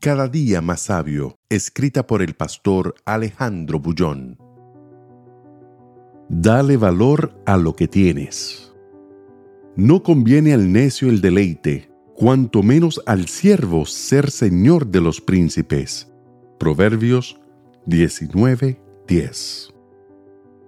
Cada día más sabio, escrita por el pastor Alejandro Bullón. Dale valor a lo que tienes. No conviene al necio el deleite, cuanto menos al siervo ser señor de los príncipes. Proverbios 19:10.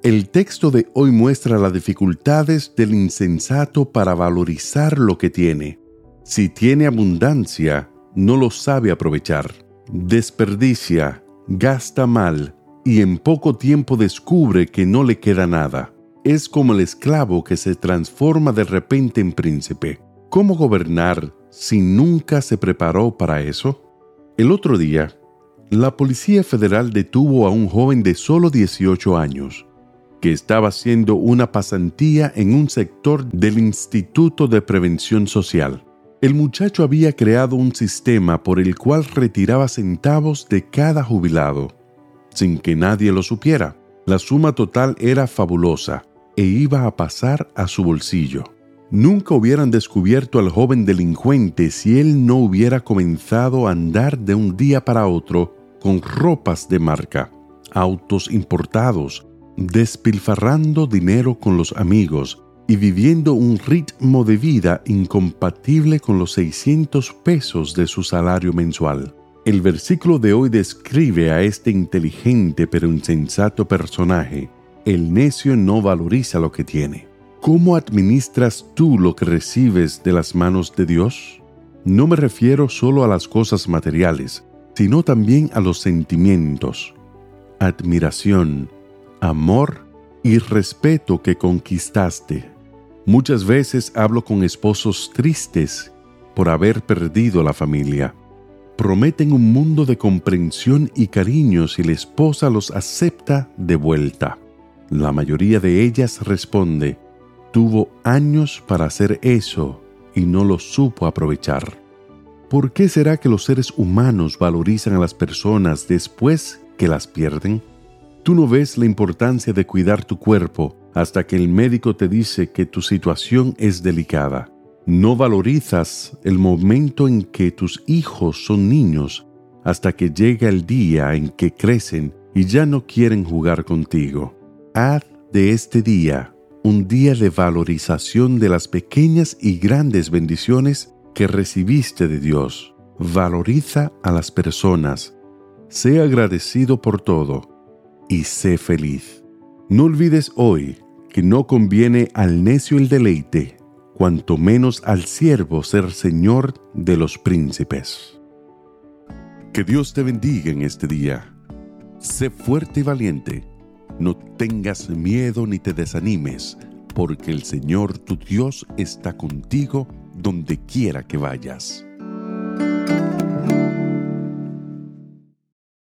El texto de hoy muestra las dificultades del insensato para valorizar lo que tiene. Si tiene abundancia, no lo sabe aprovechar. Desperdicia, gasta mal y en poco tiempo descubre que no le queda nada. Es como el esclavo que se transforma de repente en príncipe. ¿Cómo gobernar si nunca se preparó para eso? El otro día, la Policía Federal detuvo a un joven de solo 18 años que estaba haciendo una pasantía en un sector del Instituto de Prevención Social. El muchacho había creado un sistema por el cual retiraba centavos de cada jubilado, sin que nadie lo supiera. La suma total era fabulosa e iba a pasar a su bolsillo. Nunca hubieran descubierto al joven delincuente si él no hubiera comenzado a andar de un día para otro con ropas de marca, autos importados, despilfarrando dinero con los amigos y viviendo un ritmo de vida incompatible con los 600 pesos de su salario mensual. El versículo de hoy describe a este inteligente pero insensato personaje. El necio no valoriza lo que tiene. ¿Cómo administras tú lo que recibes de las manos de Dios? No me refiero solo a las cosas materiales, sino también a los sentimientos, admiración, amor y respeto que conquistaste. Muchas veces hablo con esposos tristes por haber perdido la familia. Prometen un mundo de comprensión y cariño si la esposa los acepta de vuelta. La mayoría de ellas responde, tuvo años para hacer eso y no lo supo aprovechar. ¿Por qué será que los seres humanos valorizan a las personas después que las pierden? Tú no ves la importancia de cuidar tu cuerpo hasta que el médico te dice que tu situación es delicada. No valorizas el momento en que tus hijos son niños hasta que llega el día en que crecen y ya no quieren jugar contigo. Haz de este día un día de valorización de las pequeñas y grandes bendiciones que recibiste de Dios. Valoriza a las personas. Sé agradecido por todo y sé feliz. No olvides hoy que no conviene al necio el deleite, cuanto menos al siervo ser señor de los príncipes. Que Dios te bendiga en este día. Sé fuerte y valiente. No tengas miedo ni te desanimes, porque el Señor tu Dios está contigo donde quiera que vayas.